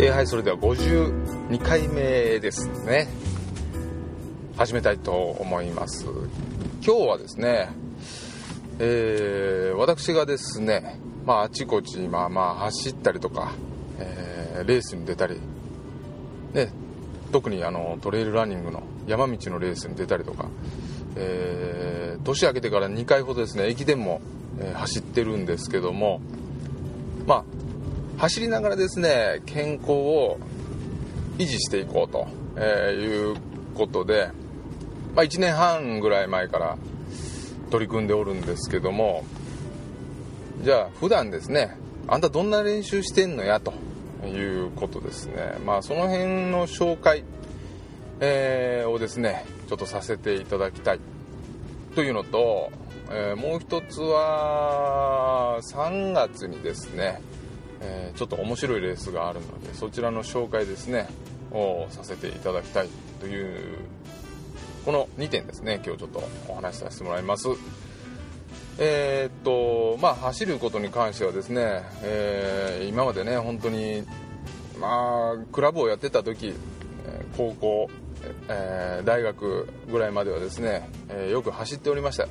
えー、はいそれでは52回目ですね。始めたいと思います。今日はですねえー、私がですねまああちこちまあまあ走ったりとか、えー、レースに出たりね特にあのトレイルランニングの山道のレースに出たりとか、えー、年明けてから2回ほどですね駅伝も、え、走ってるんですけどもまあ走りながらですね健康を維持していこうと、えいうことで、まあ、1年半ぐらい前から取り組んでおるんですけどもじゃあ普段ですねあんたどんな練習してんのやということですね。まあその辺の紹介、えー、をですねちょっとさせていただきたい。というのと、えー、もう一つは3月にですねえー、ちょっと面白いレースがあるのでそちらの紹介ですねをさせていただきたいというこの2点ですね今日ちょっとお話しさせてもらいます。えー、っとまあ走ることに関してはですね、えー、今までね本当にまあクラブをやってた時高校、えー、大学ぐらいまではですね、えよく走っておりました、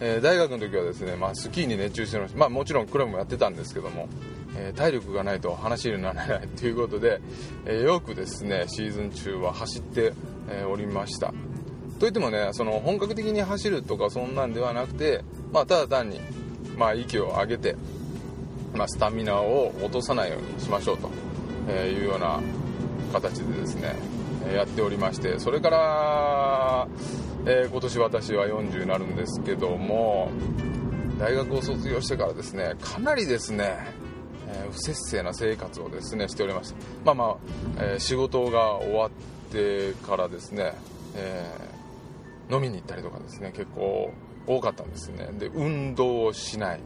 え大学の時はですね、まあ、スキーに熱中してました。まあもちろんクラブもやってたんですけどもえ体力がないと話にならないということで、えよくですねシーズン中は走って、えおりました。といってもねその本格的に走るとかそんなんではなくて、まあ、ただ単に、まあ、息を上げて、まあ、スタミナを落とさないようにしましょうというような形でですねやっておりましてそれから、えー、今年私は40になるんですけども大学を卒業してからですねかなりですね、不節制な生活をですねしておりましたまあまあ、えー、仕事が終わってからですね、えー、飲みに行ったりとかですね結構多かったんですね。で運動をしない、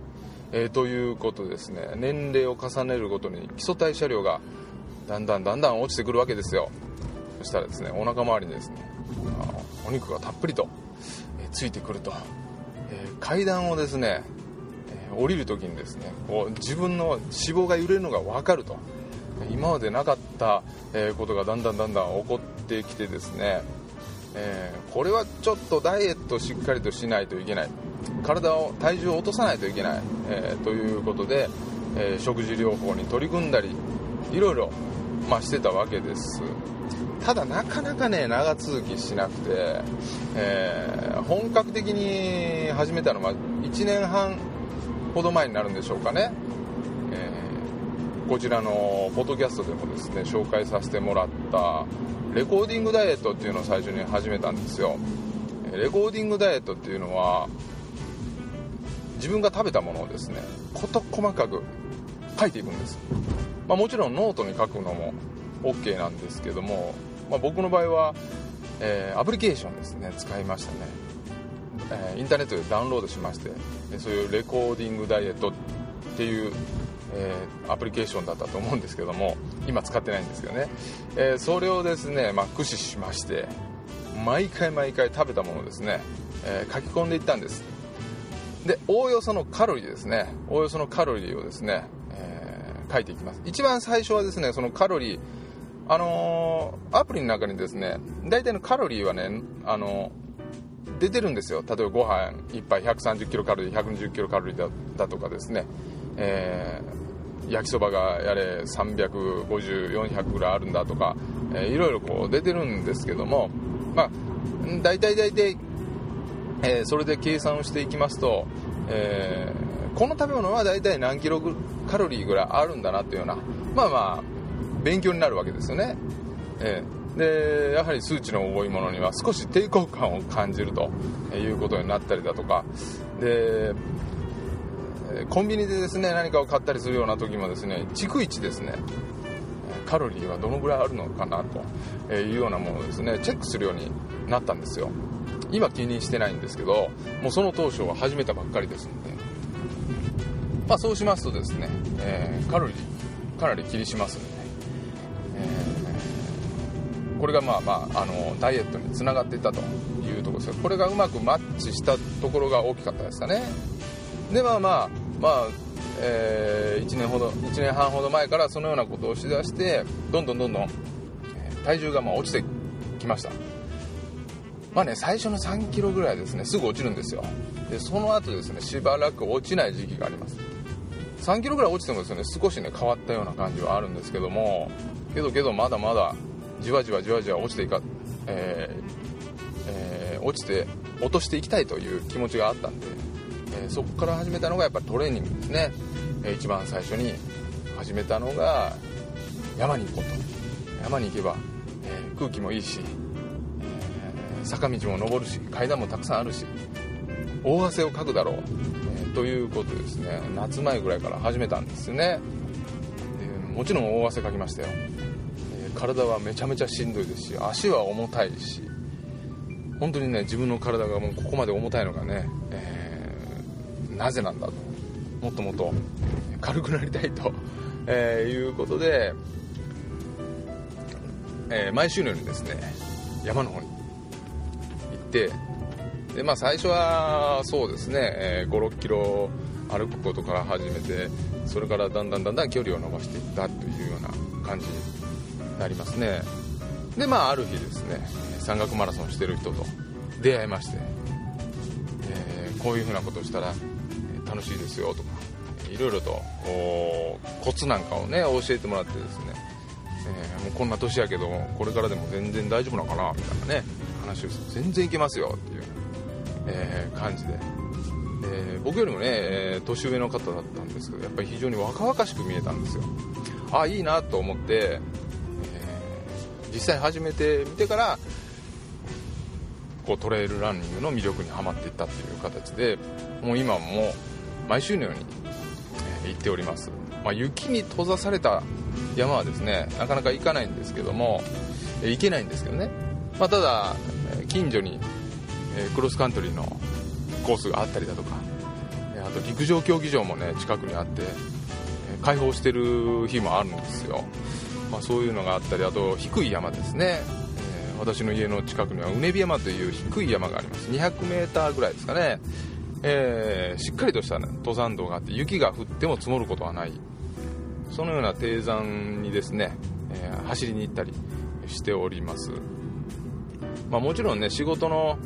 えということですね。年齢を重ねるごとに基礎代謝量がだんだんだんだん落ちてくるわけですよ。そしたらですねお腹周りにですねお肉がたっぷりと、えついてくると、え階段をですね降りる時にですねこう自分の脂肪が揺れるのが分かると。今までなかったことがだんだんだんだん起こってきてですね、えー、これはちょっとダイエットしっかりとしないといけない。体を体重を落とさないといけない、えー、ということで、えー、食事療法に取り組んだりいろいろ、まあ、してたわけです。ただなかなかね長続きしなくて、え本格的に始めたのは1年半ほど前になるんでしょうかね、えー、こちらのポッドキャストでもですね紹介させてもらったレコーディングダイエットっていうのを最初に始めたんですよレコーディングダイエットっていうのは自分が食べたものをですね事細かく書いていくんです、まあ、もちろんノートに書くのも OK なんですけども、まあ、僕の場合は、えー、アプリケーションですね使いましたねえインターネットでダウンロードしましてそういうレコーディングダイエットっていう、えー、アプリケーションだったと思うんですけども今使ってないんですけどね、えー、それをですね、まあ、駆使しまして毎回毎回食べたものをですね、え、書き込んでいったんです。でおおよそのカロリーですね。おおよそのカロリーをですね、え書いていきます。一番最初はですねそのカロリーあのアプリの中にですね大体のカロリーはねあの出てるんですよ。例えばご飯1杯130キロカロリー120キロカロリーだだとかですね、えー、焼きそばがやれ350400ぐらいあるんだとか、えー、いろいろこう出てるんですけどもまあ大体大体、えー、それで計算をしていきますと、えー、この食べ物は大体何キロカロリーぐらいあるんだなっていうようなまあまあ勉強になるわけですよね、えーでやはり数値の多いものには少し抵抗感を感じるということになったりだとか。でコンビニでですね何かを買ったりするような時もですね逐一ですねカロリーはどのぐらいあるのかなというようなものをですねチェックするようになったんですよ。今気にしてないんですけどもうその当初は始めたばっかりですので。まあそうしますとですね、えー、カロリーかなり気にしますのでこれがまあまああのダイエットにつながっていたというところですこれがうまくマッチしたところが大きかったですかね。でまあまあまあえー、1年ほど1年半ほど前からそのようなことをしだしてどんどんどんどん体重がま落ちてきました。まあね最初の3キロぐらいですねすぐ落ちるんですよ。でその後ですねしばらく落ちない時期があります。3キロぐらい落ちてもですね少しね変わったような感じはあるんですけどもけどけどまだまだじわじわじわじわ落ちていか、えーえー、落ちて落としていきたいという気持ちがあったんで、えー、そこから始めたのがやっぱトレーニングですね、えー、一番最初に始めたのが山に行こうと。山に行けば、え空気もいいし、え坂道も登るし階段もたくさんあるし大汗をかくだろう、えということですね。夏前ぐらいから始めたんですよね。でもちろん大汗かきましたよ、体はめちゃめちゃしんどいですし足は重たいし本当にね自分の体がもうここまで重たいのがね、えー、なぜなんだともっともっと軽くなりたいと、えー、いうことで、えー、毎週のようにですね山の方に行ってで、まあ、最初はそうですね、えー、56キロ歩くことから始めてそれからだんだんだんだん距離を伸ばしていったというような感じなりますねでまあある日ですね山岳マラソンしてる人と出会いまして、えー、こういうふうなことをしたら楽しいですよとかいろいろとコツなんかをね教えてもらってですね、えー、もうこんな年やけどこれからでも全然大丈夫なのかなみたいなね話をして全然いけますよっていう、えー、感じで。で僕よりもね、年上の方だったんですけどやっぱり非常に若々しく見えたんですよああいいなと思って、実際始めてみてからこうトレイルランニングの魅力にはまっていったという形でもう今も毎週のように、行っております、まあ、雪に閉ざされた山はですねなかなか行かないんですけども、行けないんですけどね、まあ、ただ近所に、クロスカントリーのコースがあったりだとかあと陸上競技場もね近くにあって開放してる日もあるんですよ、まあ、そういうのがあったりあと低い山ですね。え私の家の近くにはうねび山という低い山があります。200m ぐらいですかね、えー、しっかりとした、ね、登山道があって雪が降っても積もることはない。そのような低山にですね、えー、走りに行ったりしております、まあ、もちろんね仕事の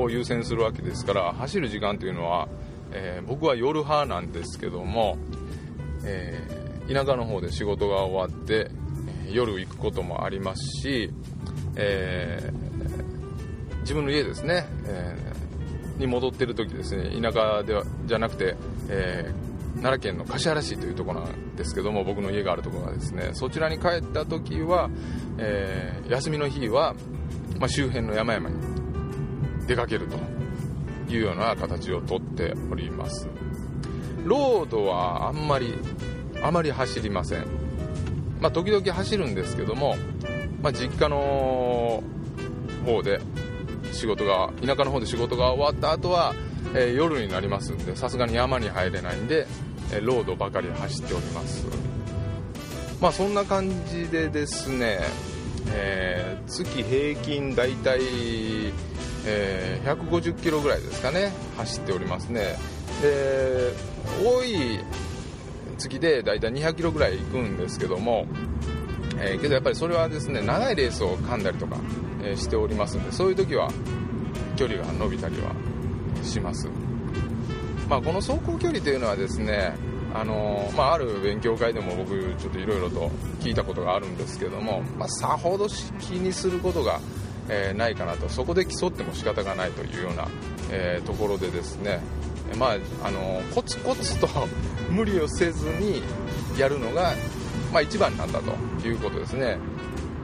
を優先するわけですから走る時間というのは、えー、僕は夜派なんですけども、えー、田舎の方で仕事が終わって夜行くこともありますしえー、自分の家ですね、えー、に戻ってる時ですね田舎ではじゃなくて、えー、奈良県の橿原市というところなんですけども僕の家があるところがですねそちらに帰った時は、え休みの日は、まあ、周辺の山々に出かけるというような形をとっております。ロードはあんまりあまり走りません。まあ、時々走るんですけどもまあ、実家の方で仕事が田舎の方で仕事が終わった後は、えー、夜になりますんでさすがに山に入れないんで、えー、ロードばかり走っております。まあそんな感じでですね、えー、月平均大体、え、150キロぐらいですかね走っておりますね。で多い月で大体200キロぐらい行くんですけどもえー、けどやっぱりそれはですね長いレースを噛んだりとか、え、しておりますんでそういう時は距離が伸びたりはします、まあ、この走行距離というのはですねあのまあ、ある勉強会でも僕ちょっといろいろと聞いたことがあるんですけども、まあ、さほど気にすることが、え、ないかなと。そこで競っても仕方がないというような、え、ところでですね、まあ、あのコツコツと 無理をせずにやるのがまあ、一番なんだということですね、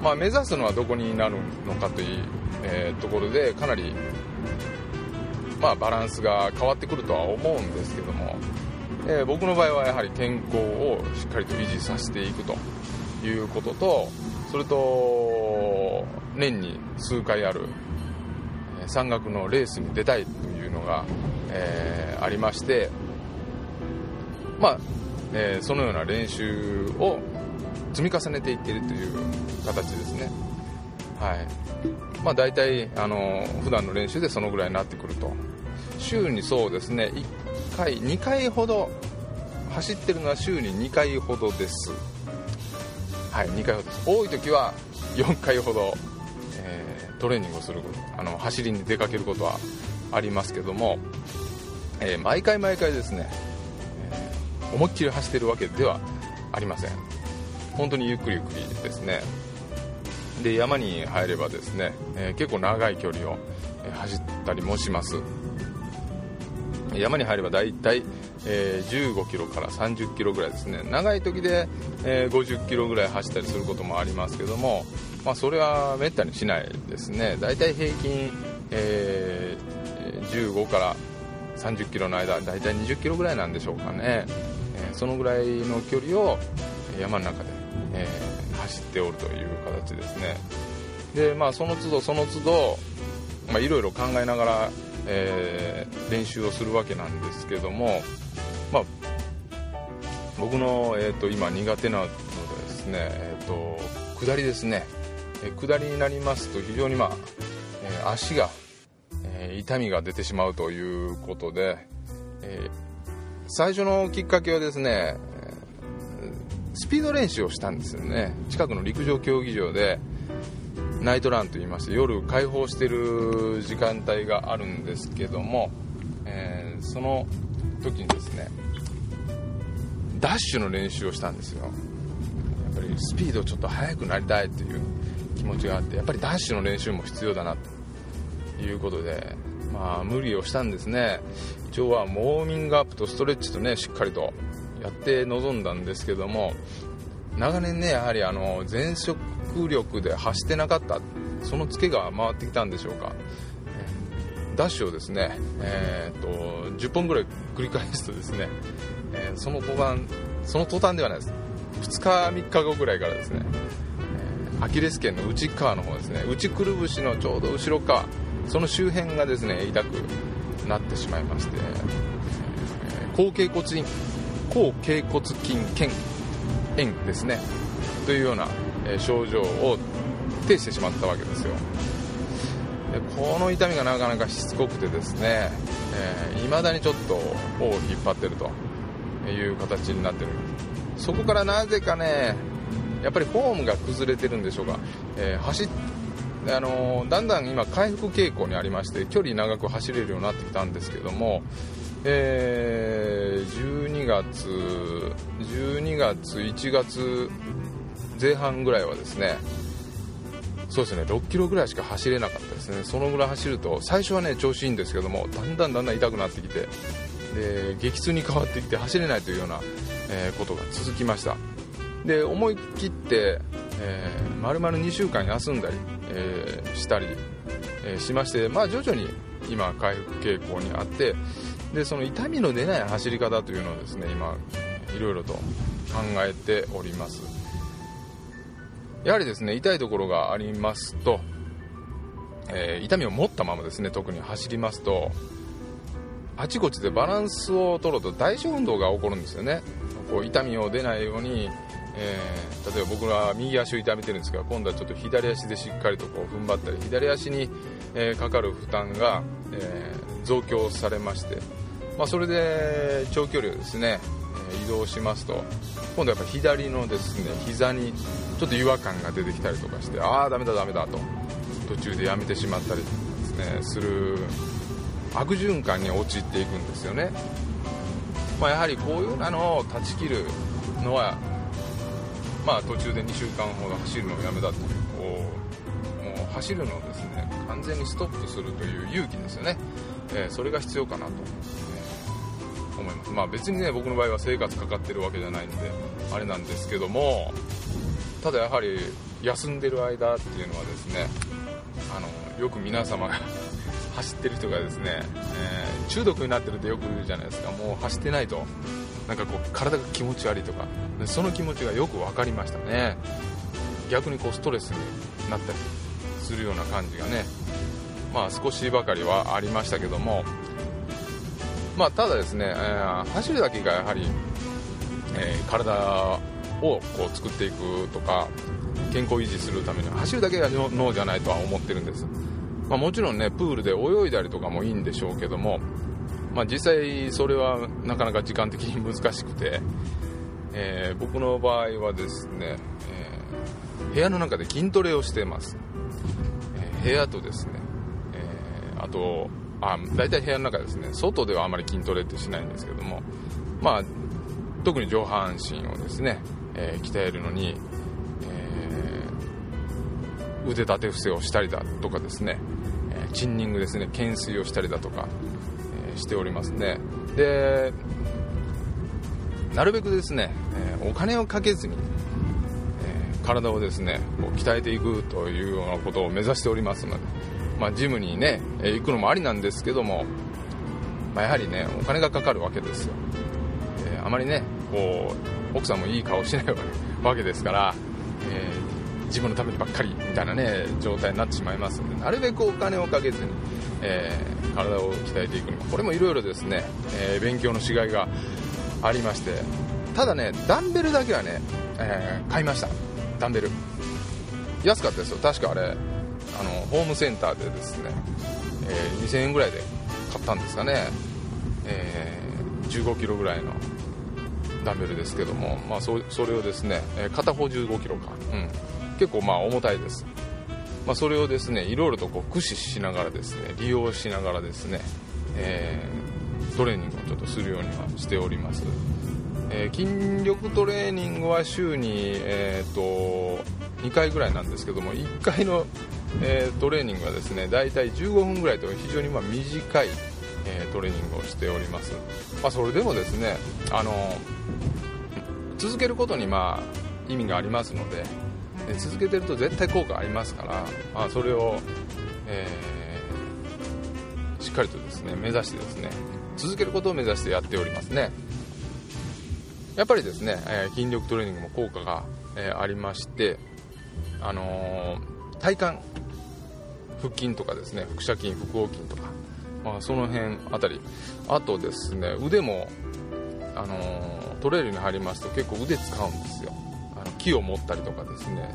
まあ、目指すのはどこになるのかという、えー、ところでかなり、まあ、バランスが変わってくるとは思うんですけども、えー、僕の場合はやはり健康をしっかりと維持させていくということとそれと年に数回ある山岳のレースに出たいというのが、えー、ありましてまあえー、そのような練習を積み重ねていってるという形ですね。はい。まあ大体あの普段の練習でそのぐらいになってくると。週にそうですね1回2回ほど走ってるのは週に2回ほどです。はい2回ほどです。多い時は4回ほど、えー、トレーニングをするあの走りに出かけることはありますけども、えー、毎回毎回ですね、えー、思いっきり走ってるわけではありません。本当にゆっくりゆっくりですね。で山に入ればですね、えー、結構長い距離を、走ったりもします。山に入れば大体、えー、15キロから30キロぐらいですね。長い時で、え、50キロぐらい走ったりすることもありますけども、まあ、それはめったにしないですね。大体平均、え、15から30キロの間大体20キロぐらいなんでしょうかね、えー、そのぐらいの距離を山の中で、えー、走っておるという形ですね。でまあその都度その都度いろいろ考えながらえー、練習をするわけなんですけども、まあ、僕の、えーと、今苦手なのでですね、えーと、下りですね、えー、下りになりますと非常に、まあえ、足が、え、痛みが出てしまうということで、え最初のきっかけはですねスピード練習をしたんですよね。近くの陸上競技場で、ナイトランといいまして夜開放してる時間帯があるんですけども、えー、その時にですねダッシュの練習をしたんですよ。やっぱりスピードちょっと速くなりたいという気持ちがあってやっぱりダッシュの練習も必要だなということでまあ無理をしたんですね。一応はモーミングアップとストレッチとねしっかりとやって臨んだんですけども長年ねやはりあの前職力で走ってなかったそのツケが回ってきたんでしょうか。ダッシュをですね、えー、っと10本ぐらい繰り返すとですね、えー、その途端その途端ではないです。2日3日後ぐらいからですね、アキレス腱の内側の方ですね内くるぶしのちょうど後ろ側その周辺がですね痛くなってしまいまして、えー、後頸骨筋後頸骨筋腱炎ですねというようなえ症状を呈してしまったわけですよ。でこの痛みがなかなかしつこくてですねいま、えー、だにちょっと尾を引っ張ってるという形になってる。そこからなぜかねやっぱりフォームが崩れてるんでしょうか、えー、走あの、だんだん今回復傾向にありまして距離長く走れるようになってきたんですけども、えー、12月12月1月前半ぐらいはですねそうですね6キロぐらいしか走れなかったですね。そのぐらい走ると最初はね調子いいんですけどもだんだんだんだん痛くなってきてで激痛に変わってきて走れないというような、えー、ことが続きました。で思い切って、えー、丸々2週間休んだり、えー、したり、えー、しまして、まあ、徐々に今回復傾向にあってでその痛みの出ない走り方というのをですね今いろいろと考えております。やはりですね痛いところがありますと、えー、痛みを持ったままですね特に走りますとあちこちでバランスを取ろうと代償運動が起こるんですよね。こう痛みを出ないように、えー、例えば僕は右足を痛めてるんですが今度はちょっと左足でしっかりとこう踏ん張ったり左足に、えー、かかる負担が、え増強されまして、まあ、それで長距離をですね移動しますと今度はやっぱ左のですね膝にちょっと違和感が出てきたりとかしてああダメだダメだと途中でやめてしまったりですねする悪循環に陥っていくんですよね、まあ、やはりこういうのを断ち切るのはまあ途中で2週間ほど走るのをやめたというこうもう走るのをですね完全にストップするという勇気ですよね、えー、それが必要かなと思います。まあ別にね僕の場合は生活かかってるわけじゃないんであれなんですけどもただやはり休んでる間っていうのはですねあのよく皆様が 走ってる人がですね、えー、中毒になってるってよく言うじゃないですか。もう走ってないとなんかこう体が気持ち悪いとかその気持ちがよく分かりましたね。逆にこうストレスになったりするような感じがねまあ少しばかりはありましたけども。まあ、ただですね、えー、走るだけがやはり、えー、体をこう作っていくとか健康維持するためには走るだけが脳じゃないとは思ってるんです、まあ、もちろんねプールで泳いだりとかもいいんでしょうけどもまあ、実際それはなかなか時間的に難しくて、えー、僕の場合はですね、えー、部屋の中で筋トレをしています、えー、部屋とですね、えあとあ大体部屋の中ですね外ではあまり筋トレってしないんですけどもまあ特に上半身をですね、え鍛えるのに、え腕立て伏せをしたりだとかですね、えチンニングですね懸垂をしたりだとか、えしておりますね。でなるべくですね、えお金をかけずに、え体をですねこう鍛えていくというようなことを目指しておりますので、まあ、ジムにねえ行くのもありなんですけども、まあ、やはりねお金がかかるわけですよ、えあまりねこう奥さんもいい顔しないわけですから、えー、自分のためにばっかりみたいなね状態になってしまいますのでなるべくお金をかけずに、えー、体を鍛えていくにもこれもいろいろですね、えー、勉強のしがいがありまして。ただねダンベルだけはね、えー、買いました。ダンベル。安かったですよ。確かあれあのホームセンターでですね、え2000円ぐらいで買ったんですかね、え1 5キロぐらいのダンベルですけども、まあ、そそれをですね、え片方1 5キロか、うん、結構まあ重たいです。まあ、それをですねいろいろとこう駆使しながらですね利用しながらですね、えー、トレーニングをちょっとするようにはしております、えー、筋力トレーニングは週に、えーと、2回ぐらいなんですけども1回の、えー、トレーニングはですね大体15分ぐらいと非常にま短い、えトレーニングをしております、まあ、それでもですねあの続けることにまあ意味がありますのでで続けてると絶対効果ありますから、まあ、それを、えー、しっかりとですね目指してですね続けることを目指してやっておりますね。やっぱりですね、えー、筋力トレーニングも効果が、えー、ありましてあの体幹腹筋とかですね腹斜筋腹横筋とか、まあ、その辺あたり。あとですね腕もあのトレイルに入りますと結構腕使うんですよ。あの木を持ったりとかですね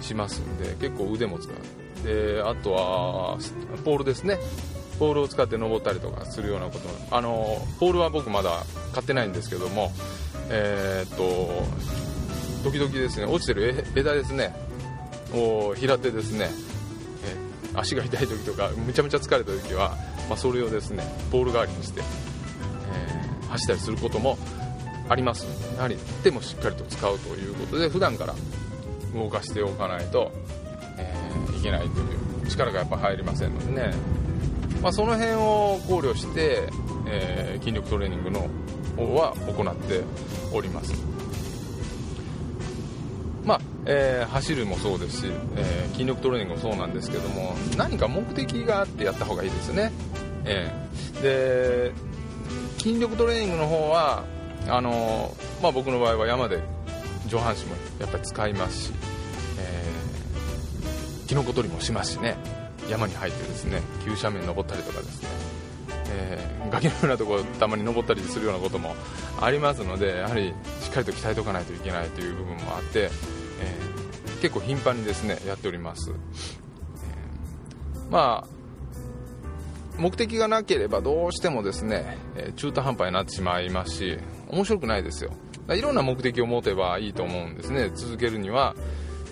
しますんで結構腕も使う。であとはポールですね。ポールを使って登ったりとかするようなこと。あのポールは僕まだ買ってないんですけどもえー、っと時々ですね落ちてる枝ですねを拾ってですね、足が痛い時とかむちゃむちゃ疲れた時は、まあ、それをですねポール代わりにして、えー、走ったりすることもあります。やはり手もしっかりと使うということで普段から動かしておかないと、えー、いけないという力がやっぱ入りませんのでね、まあ、その辺を考慮して、えー、筋力トレーニングの方は行っております。まあえー、走るもそうですし、えー、筋力トレーニングもそうなんですけども何か目的があってやった方がいいですね、えー、で筋力トレーニングの方はあのまあ、僕の場合は山で上半身もやっぱり使いますし、え、キノコ取りもしますしね。山に入ってですね急斜面登ったりとかですね、えー、崖のようなところたまに登ったりするようなこともありますのでやはりしっかりと鍛えておかないといけないという部分もあって、えー、結構頻繁にですねやっております、えー、まあ目的がなければどうしてもですね中途半端になってしまいますし面白くないですよ。いろんな目的を持てばいいと思うんですね。続けるには、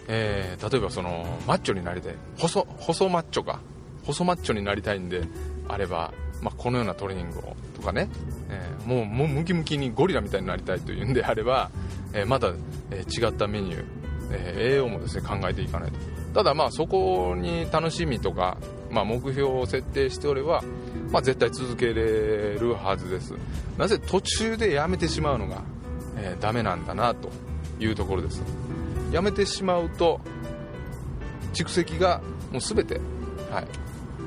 えー、例えばそのマッチョになりたい細細マッチョか。細マッチョになりたいんであれば、まあ、このようなトレーニングをとかね、えー、もうもうムキムキにゴリラみたいになりたいというんであれば、えー、また、え違ったメニュー、え栄養もですね考えていかないと。ただまあそこに楽しみとか、まあ、目標を設定しておればまあ、絶対続けれるはずです。なぜ途中でやめてしまうのが、えー、ダメなんだなというところです。やめてしまうと蓄積がもう全て、はい、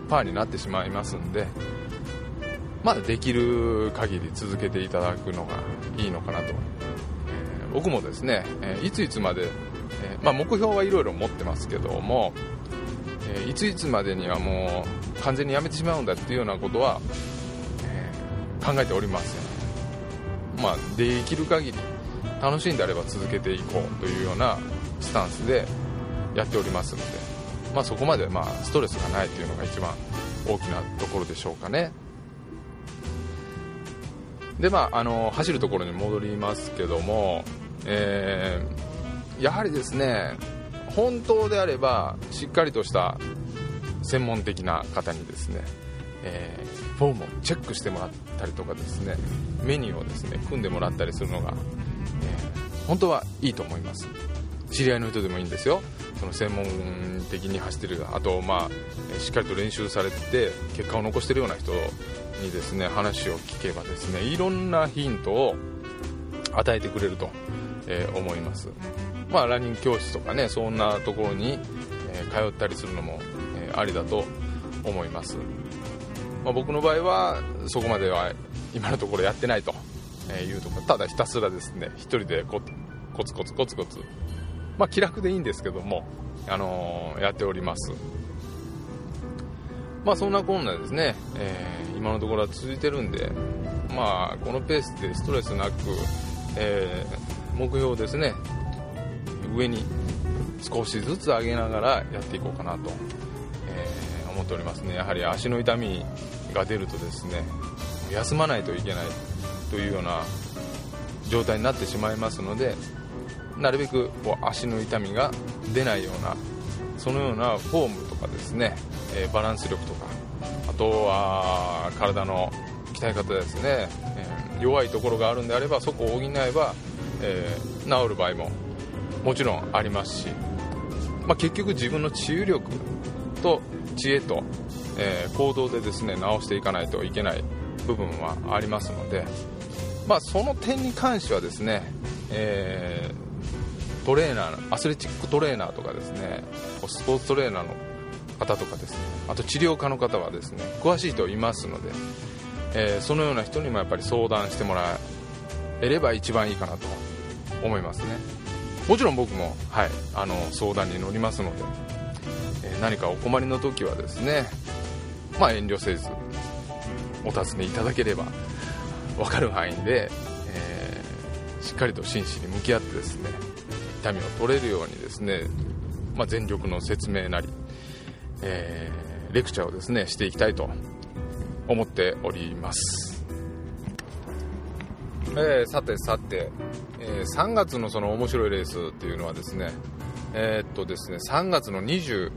パーになってしまいますんでまあ、できる限り続けていただくのがいいのかなと、えー、僕もですね、えー、いついつまで、えー、まあ、目標はいろいろ持ってますけども、えいついつまでにはもう完全にやめてしまうんだっていうようなことは、え、考えておりません、まあ、できる限り楽しいんであれば続けていこうというようなスタンスでやっておりますので、まあ、そこまでまあストレスがないというのが一番大きなところでしょうかね。でまああの走るところに戻りますけども、えー、やはりですね本当であればしっかりとした専門的な方にですね、えー、フォームをチェックしてもらったりとかですねメニューをですね組んでもらったりするのが、えー、本当はいいと思います。知り合いの人でもいいんですよ。その専門的に走ってるあと、まあ、しっかりと練習されて結果を残してるような人にですね話を聞けばですねいろんなヒントを与えてくれると、え、思います。まあランニング教室とかねそんなところに、え、通ったりするのも、え、ありだと思います、まあ、僕の場合はそこまでは今のところやってないというところ。ただひたすらですね1人でコツコツコツコツまあ、気楽でいいんですけども、あのー、やっております。まあそんなこんなですね、えー、今のところは続いてるんでまあこのペースでストレスなく、えー、目標ですね上に少しずつ上げながらやっていこうかなと、え、思っておりますね。やはり足の痛みが出るとですね休まないといけないというような状態になってしまいますのでなるべくこう足の痛みが出ないようなそのようなフォームとかですね、えー、バランス力とかあとは体の鍛え方ですね、えー、弱いところがあるんであればそこを補えば、えー、治る場合ももちろんありますし、まあ、結局自分の治癒力と知恵と、え、行動でですね直していかないといけない部分はありますので、まあ、その点に関してはですね、えー、トレーナーアスレチックトレーナーとかですねスポーツトレーナーの方とかですねあと治療家の方はですね詳しい人いますので、えー、そのような人にもやっぱり相談してもらえれば一番いいかなと思いますね。もちろん僕も、はい、あの相談に乗りますので、えー、何かお困りの時はですね、まあ、遠慮せずお尋ねいただければ分かる範囲で、えー、しっかりと真摯に向き合ってですね痛みを取れるようにですね、まあ、全力の説明なり、えー、レクチャーをですねしていきたいと思っております、えー、さてさてえー、3月のその面白いレースっていうのはですね、えー、っとですね、3月の25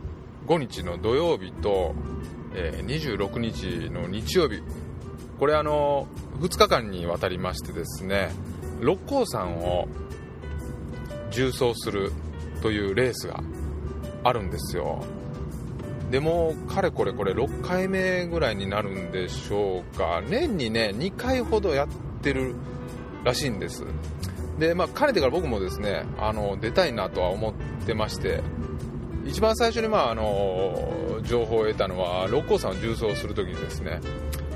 日の土曜日と、え、26日の日曜日、これあの、2日間にわたりましてですね、六甲山を縦走するというレースがあるんですよ。でも、かれこれこれ6回目ぐらいになるんでしょうか。年にね、2回ほどやってるらしいんです。で、まあ、かねてから僕もですね、あの、出たいなとは思ってまして、一番最初に、まあ、あの、情報を得たのは、六甲山を重走するときにですね、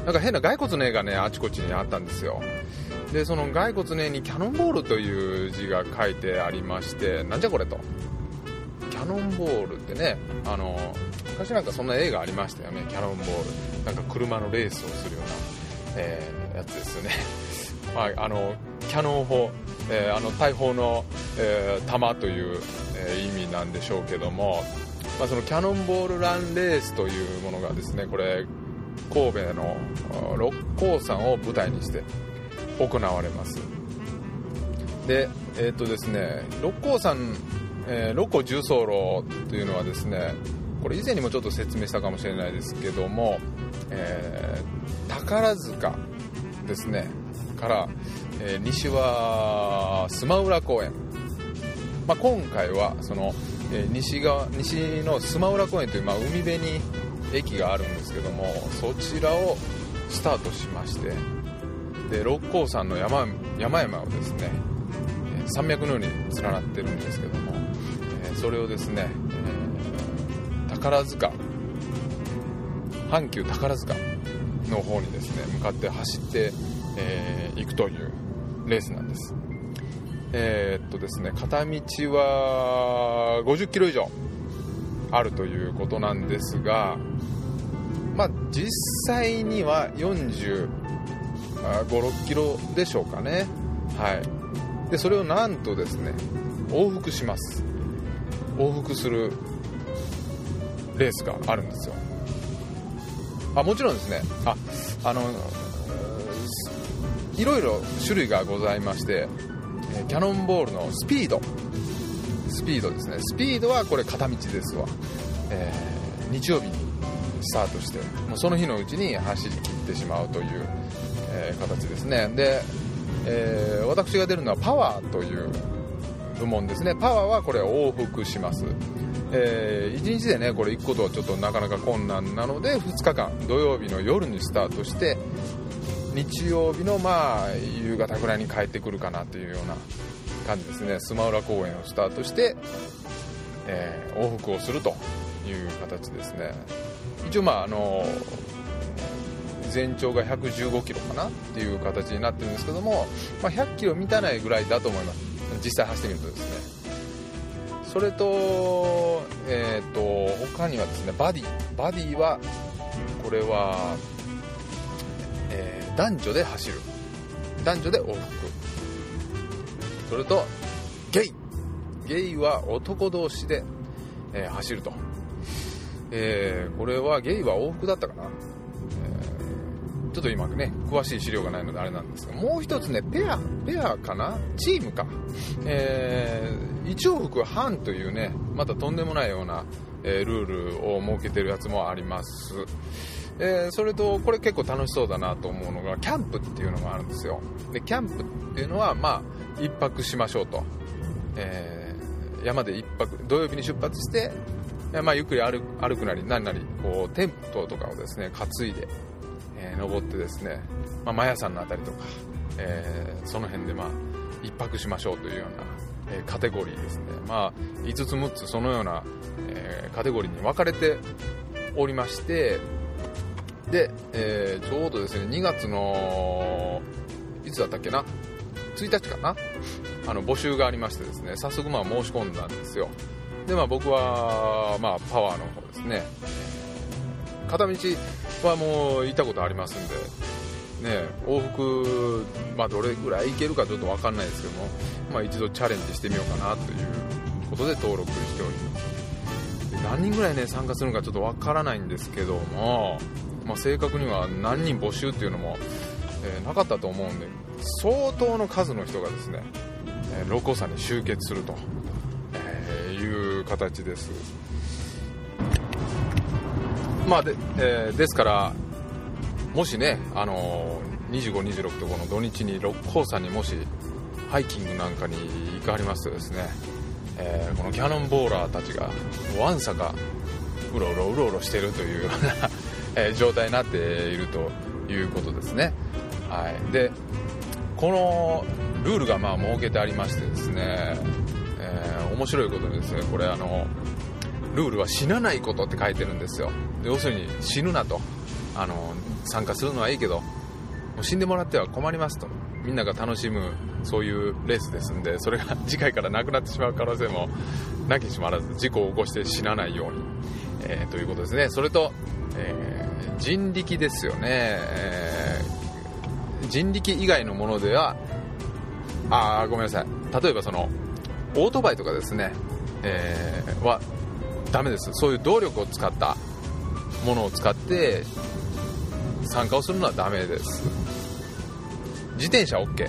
なんか変な骸骨の絵がね、あちこちにあったんですよ。で、その骸骨の絵にキャノンボールという字が書いてありまして、なんじゃこれと。キャノンボールってね、あの、昔なんかそんな映画ありましたよね、キャノンボール。なんか車のレースをするような、えー、やつですよね。まあ、あの、キャノン砲、えー、あの大砲の、えー、弾という、えー、意味なんでしょうけども、まあ、そのキャノンボールランレースというものがですねこれ神戸の六甲山を舞台にして行われます。でえっ、とですね六甲山、え六甲重走路というのはですねこれ以前にもちょっと説明したかもしれないですけども、え宝塚ですねから、え、西は須磨浦公園、まあ、今回はその、え、西側西の須磨浦公園という、まあ、海辺に駅があるんですけどもそちらをスタートしましてで六甲山の山山々をですね山脈のように連なってるんですけども、えそれをですね、え宝塚阪急宝塚の方にですね向かって走ってえー、行くというレースなんです。えー、っとですね、片道は50キロ以上あるということなんですが、まあ、実際には5 6キロでしょうかね。はい。で、それをなんとですね、往復します。往復するレースがあるんですよ。あ、もちろんですね、あ、あの、いろいろ種類がございましてキャノンボールのスピードスピードですねスピードはこれ片道ですわ、えー、日曜日にスタートしてもうその日のうちに走り切ってしまうという、えー、形ですね。で、えー、私が出るのはパワーという部門ですね。パワーはこれ往復します。えー、1日でねこれ行くことはちょっとなかなか困難なので2日間土曜日の夜にスタートして日曜日のまあ夕方ぐらいに帰ってくるかなというような感じですね。スマウラ公園をスタートして、えー、往復をするという形ですね。一応まああの全長が115キロかなっていう形になってるんですけども、まあ、100キロ満たないぐらいだと思います。実際走ってみるとですね。それと,、えーと、他にはですねバディ。バディはこれはえー、男女で走る。男女で往復。それとゲイ。ゲイは男同士で、えー、走ると、えー、これはゲイは往復だったかな、ちょっと今ね詳しい資料がないのであれなんですがもう一つねペアペアかな？チームか、えー、1往復半というねまたとんでもないような、えルールを設けてるやつもあります。えー、それとこれ結構楽しそうだなと思うのがキャンプっていうのがあるんですよ。でキャンプっていうのはまあ1泊しましょうと、えー、山で1泊土曜日に出発して、まあ、ゆっくり歩歩くなり何なりこうテントとかをですね担いで、えー、登ってですね、まあ、マヤ山の辺りとか、えー、その辺でまあ1泊しましょうというようなえカテゴリーですね、まあ、5つ6つそのような、え、カテゴリーに分かれておりましてで、え、ちょうどですね、2月の、いつだったっけな、1日かな、あの募集がありましてですね、早速まあ申し込んだんですよ。で、まあ僕は、まあパワーの方ですね、片道はもう行ったことありますんで、ね、往復、まあ、どれぐらい行けるかちょっと分かんないですけども、まあ、一度チャレンジしてみようかなということで登録しております。何人ぐらいね参加するのかちょっと分からないんですけどもまあ、正確には何人募集っていうのも、えー、なかったと思うんで相当の数の人がですね、えー、六甲山に集結すると、えー、いう形です。まあで,、えー、ですからもしね、あのー、25、26とこの土日に六甲山にもしハイキングなんかに行かれますとですね、えー、このキャノンボーラーたちがわんさかうろうろうろうろしてるというような え状態になっているということですね。はい、でこのルールがまあ設けてありましてですね、えー、面白いことにですねこれあのルールは死なないことって書いてるんですよ。要するに死ぬなと。あの参加するのはいいけどもう死んでもらっては困りますと。みんなが楽しむそういうレースですんでそれが次回からなくなってしまう可能性もなきにしもあらず事故を起こして死なないように、えー、ということですね。それと、えー人力ですよね、えー、人力以外のものではあごめんなさい。例えばそのオートバイとかですね、えー、はダメです。そういう動力を使ったものを使って参加をするのはダメです。自転車 OK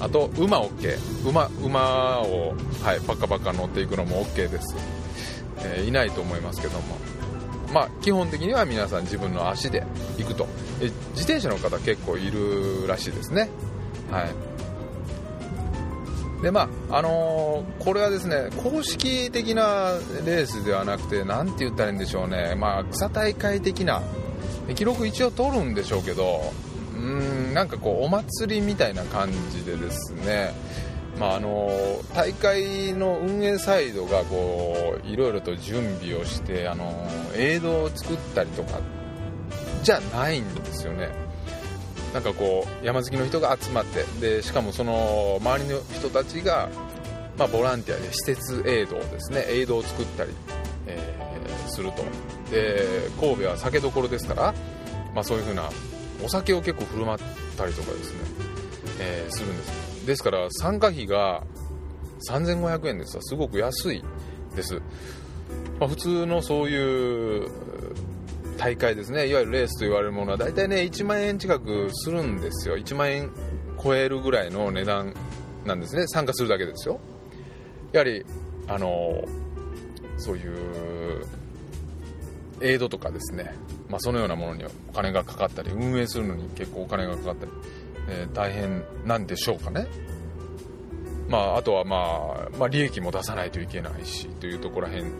あと馬 OK 馬馬を、はい、パカパカ乗っていくのも OK です、えー、いないと思いますけども。まあ、基本的には皆さん自分の足で行くと。え自転車の方結構いるらしいですね。はい。でまああのー、これはですね公式的なレースではなくて何て言ったらいいんでしょうね、まあ、草大会的な記録一応取るんでしょうけどうんなんかこうお祭りみたいな感じでですね。まあ、あの大会の運営サイドがこういろいろと準備をしてあの映像を作ったりとかじゃないんですよね。なんかこう山好きの人が集まってでしかもその周りの人たちが、まあ、ボランティアで施設映像ですね。映像を作ったり、えー、すると。で神戸は酒どころですから、まあ、そういう風なお酒を結構振る舞ったりとかですね、えー、するんです。ですから参加費が3500円ですすごく安いです、まあ、普通のそういう大会ですね。いわゆるレースと言われるものは大体ね1万円近くするんですよ。1万円超えるぐらいの値段なんですね。参加するだけですよ。やはりあのそういうエイドとかですね、まあ、そのようなものにお金がかかったり運営するのに結構お金がかかったり、えー、大変なんでしょうかね。まあ、あとは、まあ、まあ利益も出さないといけないしというところらへん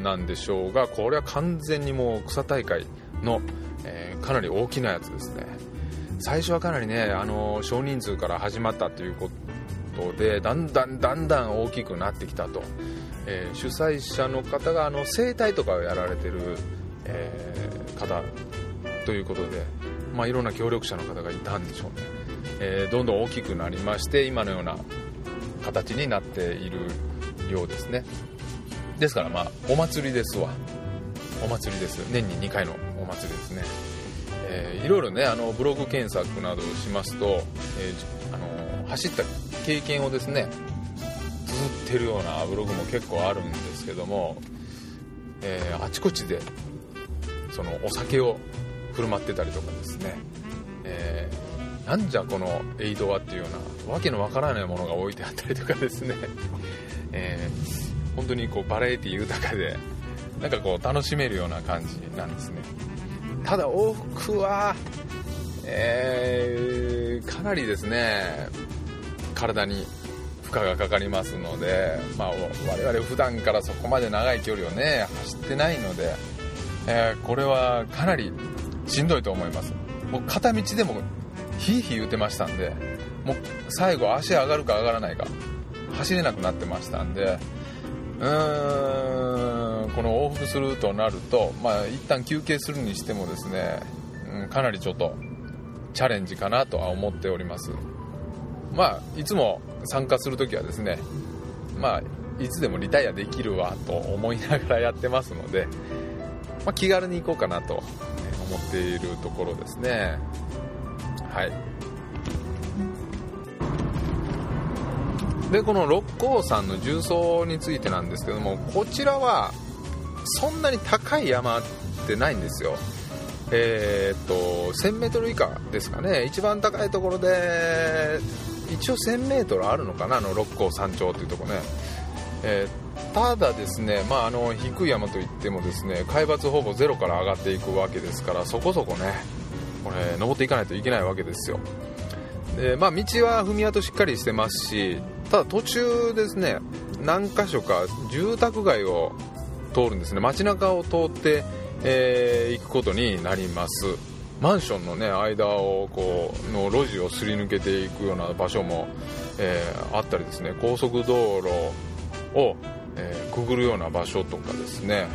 なんでしょうがこれは完全にもう草大会の、えー、かなり大きなやつですね。最初はかなりねあの少人数から始まったということでだんだんだんだん大きくなってきたと、えー、主催者の方があの生態とかをやられてる、えー、方ということで、まあ、いろんな協力者の方がいたんでしょうね、え、どんどん大きくなりまして今のような形になっているようですね。ですからまあお祭りですわ。お祭りです。年に2回のお祭りですね、えー、いろいろねあのブログ検索などをしますと、えー、あの走った経験をですね綴ってるようなブログも結構あるんですけども、えー、あちこちでそのお酒を振る舞ってたりとかですね、えー、なんじゃこのエイドはっていうようなわけのわからないものが置いてあったりとかですね、えー、本当にこうバラエティ豊かでなんかこう楽しめるような感じなんですね。ただ往復は、えー、かなりですね体に負荷がかかりますので、まあ、我々普段からそこまで長い距離をね走ってないので、えー、これはかなりしんどいと思います。僕片道でもヒーヒー言ってましたんでもう最後足上がるか上がらないか走れなくなってましたんでうーんこの往復するとなるとまあ一旦休憩するにしてもですね、うん、かなりちょっとチャレンジかなとは思っております。まあいつも参加するときはですねまあいつでもリタイアできるわと思いながらやってますので、まあ、気軽に行こうかなと思っているところですね。はい。でこの六甲山の重曹についてなんですけどもこちらはそんなに高い山ってないんですよ。えー、っと 1000m 以下ですかね。一番高いところで一応 1000m あるのかなあの六甲山頂というとこね、えー、ただですね、まあ、あの低い山といってもですね海抜ほぼゼロから上がっていくわけですからそこそこねこれ登っていかないといけないわけですよ。で、まあ、道は踏み跡しっかりしてますしただ途中ですね何箇所か住宅街を通るんですね。街中を通って、えー、行くことになります。マンションの、ね、間をこうの路地をすり抜けていくような場所も、えー、あったりですね。高速道路を、えー、くぐるような場所とかですね。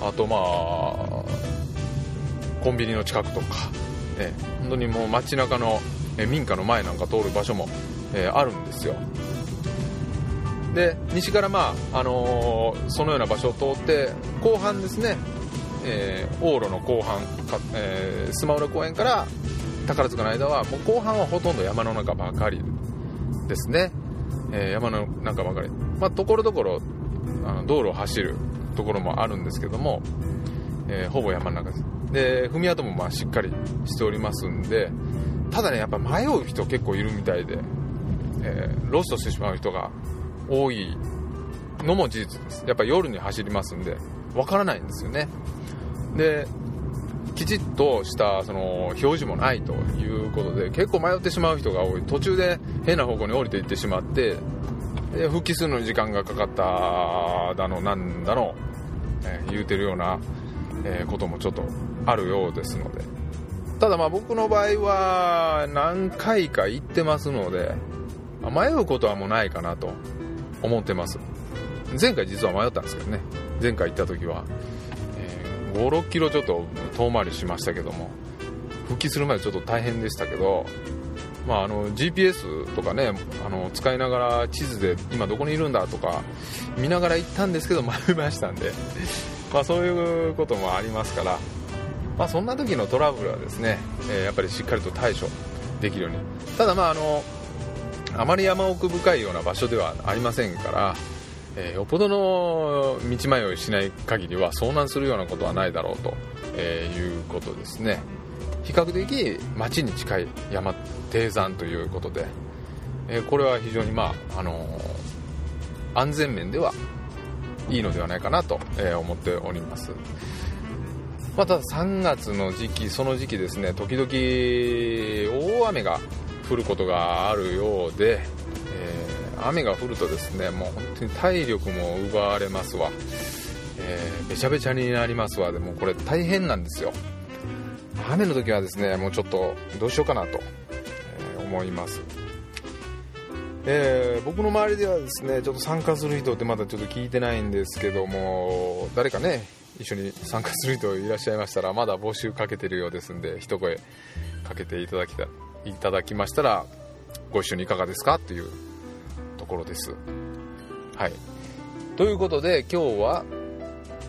あとまあコンビニの近くとか、えー、本当にもう街中の、え民家の前なんか通る場所も、えあるんですよ。で西から、まああのー、そのような場所を通って後半ですね、えー、往路の後半か、えー、スマウラ公園から宝塚の間はもう後半はほとんど山の中ばかりですね、え山の中ばかり。まところどころ道路を走るところもあるんですけども、えほぼ山の中です。で踏み跡もまあしっかりしておりますんでただねやっぱ迷う人結構いるみたいで、えロストしてしまう人が多いのも事実です。やっぱ夜に走りますんでわからないんですよね。できちっとしたその表示もないということで結構迷ってしまう人が多い。途中で変な方向に降りていってしまってで復帰するのに時間がかかっただのなんだの、えー、言うてるような、えー、こともちょっとあるようですので。ただまあ僕の場合は何回か行ってますので迷うことはもうないかなと。思ってます。前回実は迷ったんですけどね。前回行った時は、えー、56キロちょっと遠回りしましたけども復帰するまでちょっと大変でしたけどまあ、あの GPS とかねあの使いながら地図で今どこにいるんだとか見ながら行ったんですけど迷いましたんで、まあ、そういうこともありますから、まあ、そんな時のトラブルはですね、えー、やっぱりしっかりと対処できるように。ただまああのあまり山奥深いような場所ではありませんから、えー、よっぽどの道迷いしない限りは遭難するようなことはないだろうと、えー、いうことですね。比較的町に近い山低山ということで、えー、これは非常にまあ、あの安全面ではいいのではないかなと、え思っております。また3月の時期その時期ですね時々大雨が降ることがあるようで、えー、雨が降るとですねもう本当に体力も奪われますわ、えー、べちゃべちゃになりますわ。でもこれ大変なんですよ。雨の時はですねもうちょっとどうしようかなと、え、思います。えー、僕の周りではですねちょっと参加する人ってまだちょっと聞いてないんですけども誰かね一緒に参加する人いらっしゃいましたらまだ募集かけてるようですんで一声かけていただきたいただきましたらご一緒にいかがですかというところです。はい。ということで今日は、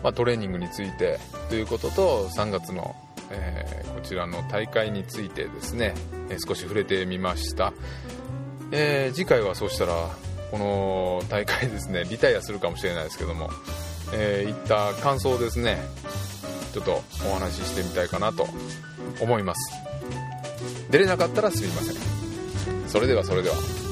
まあ、トレーニングについてということと3月の、えー、こちらの大会についてですね、えー、少し触れてみました。えー、次回はそうしたらこの大会ですねリタイアするかもしれないですけども、えー、いった感想ですねちょっとお話ししてみたいかなと思います。出れなかったらすみません。それではそれでは。